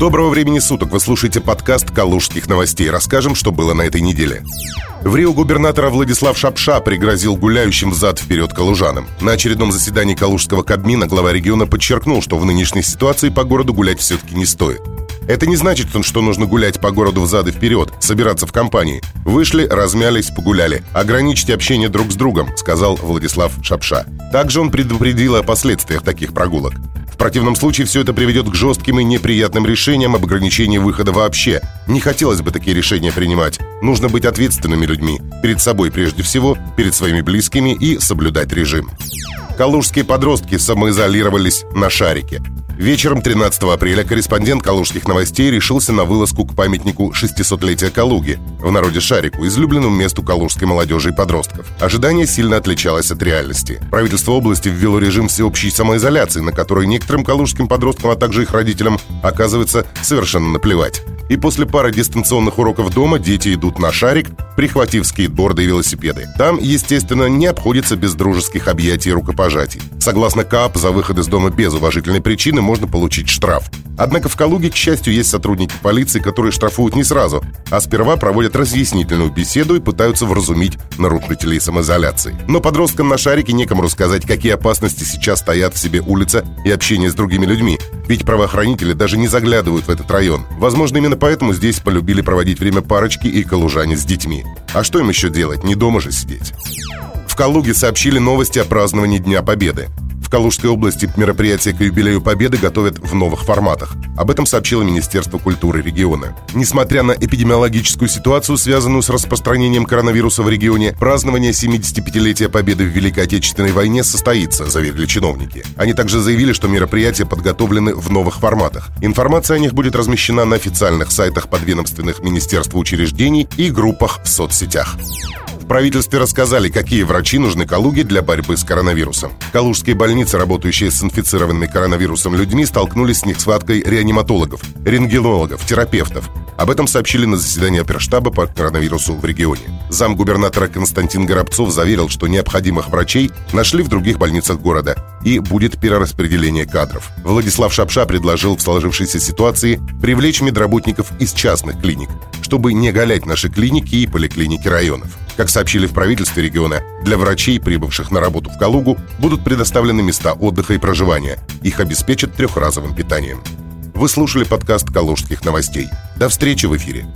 Доброго времени суток! Вы слушаете подкаст «Калужских новостей». Расскажем, что было на этой неделе. В Рио губернатора Владислав Шапша пригрозил гуляющим взад-вперед калужанам. На очередном заседании Калужского Кабмина глава региона подчеркнул, что в нынешней ситуации по городу гулять все-таки не стоит. Это не значит, что нужно гулять по городу взад и вперед, собираться в компании. Вышли, размялись, погуляли. Ограничьте общение друг с другом, сказал Владислав Шапша. Также он предупредил о последствиях таких прогулок противном случае все это приведет к жестким и неприятным решениям об ограничении выхода вообще. Не хотелось бы такие решения принимать. Нужно быть ответственными людьми. Перед собой прежде всего, перед своими близкими и соблюдать режим. Калужские подростки самоизолировались на шарике. Вечером 13 апреля корреспондент «Калужских новостей» решился на вылазку к памятнику 600-летия Калуги, в народе Шарику, излюбленному месту калужской молодежи и подростков. Ожидание сильно отличалось от реальности. Правительство области ввело режим всеобщей самоизоляции, на который некоторым калужским подросткам, а также их родителям, оказывается совершенно наплевать. И после пары дистанционных уроков дома дети идут на шарик, прихватив скейтборды и велосипеды. Там, естественно, не обходится без дружеских объятий и рукопожатий. Согласно КАП, за выход из дома без уважительной причины можно получить штраф. Однако в Калуге, к счастью, есть сотрудники полиции, которые штрафуют не сразу, а сперва проводят разъяснительную беседу и пытаются вразумить нарушителей самоизоляции. Но подросткам на шарике некому рассказать, какие опасности сейчас стоят в себе улица и общение с другими людьми. Ведь правоохранители даже не заглядывают в этот район. Возможно, именно поэтому здесь полюбили проводить время парочки и калужане с детьми. А что им еще делать? Не дома же сидеть. В Калуге сообщили новости о праздновании Дня Победы. Калужской области мероприятия к юбилею Победы готовят в новых форматах. Об этом сообщило Министерство культуры региона. Несмотря на эпидемиологическую ситуацию, связанную с распространением коронавируса в регионе, празднование 75-летия Победы в Великой Отечественной войне состоится, заверили чиновники. Они также заявили, что мероприятия подготовлены в новых форматах. Информация о них будет размещена на официальных сайтах подведомственных министерств учреждений и группах в соцсетях правительстве рассказали, какие врачи нужны Калуге для борьбы с коронавирусом. Калужские больницы, работающие с инфицированными коронавирусом людьми, столкнулись с нехваткой реаниматологов, рентгенологов, терапевтов. Об этом сообщили на заседании оперштаба по коронавирусу в регионе. Зам губернатора Константин Горобцов заверил, что необходимых врачей нашли в других больницах города и будет перераспределение кадров. Владислав Шапша предложил в сложившейся ситуации привлечь медработников из частных клиник, чтобы не галять наши клиники и поликлиники районов. Как сообщили в правительстве региона, для врачей, прибывших на работу в Калугу, будут предоставлены места отдыха и проживания. Их обеспечат трехразовым питанием. Вы слушали подкаст «Калужских новостей». До встречи в эфире.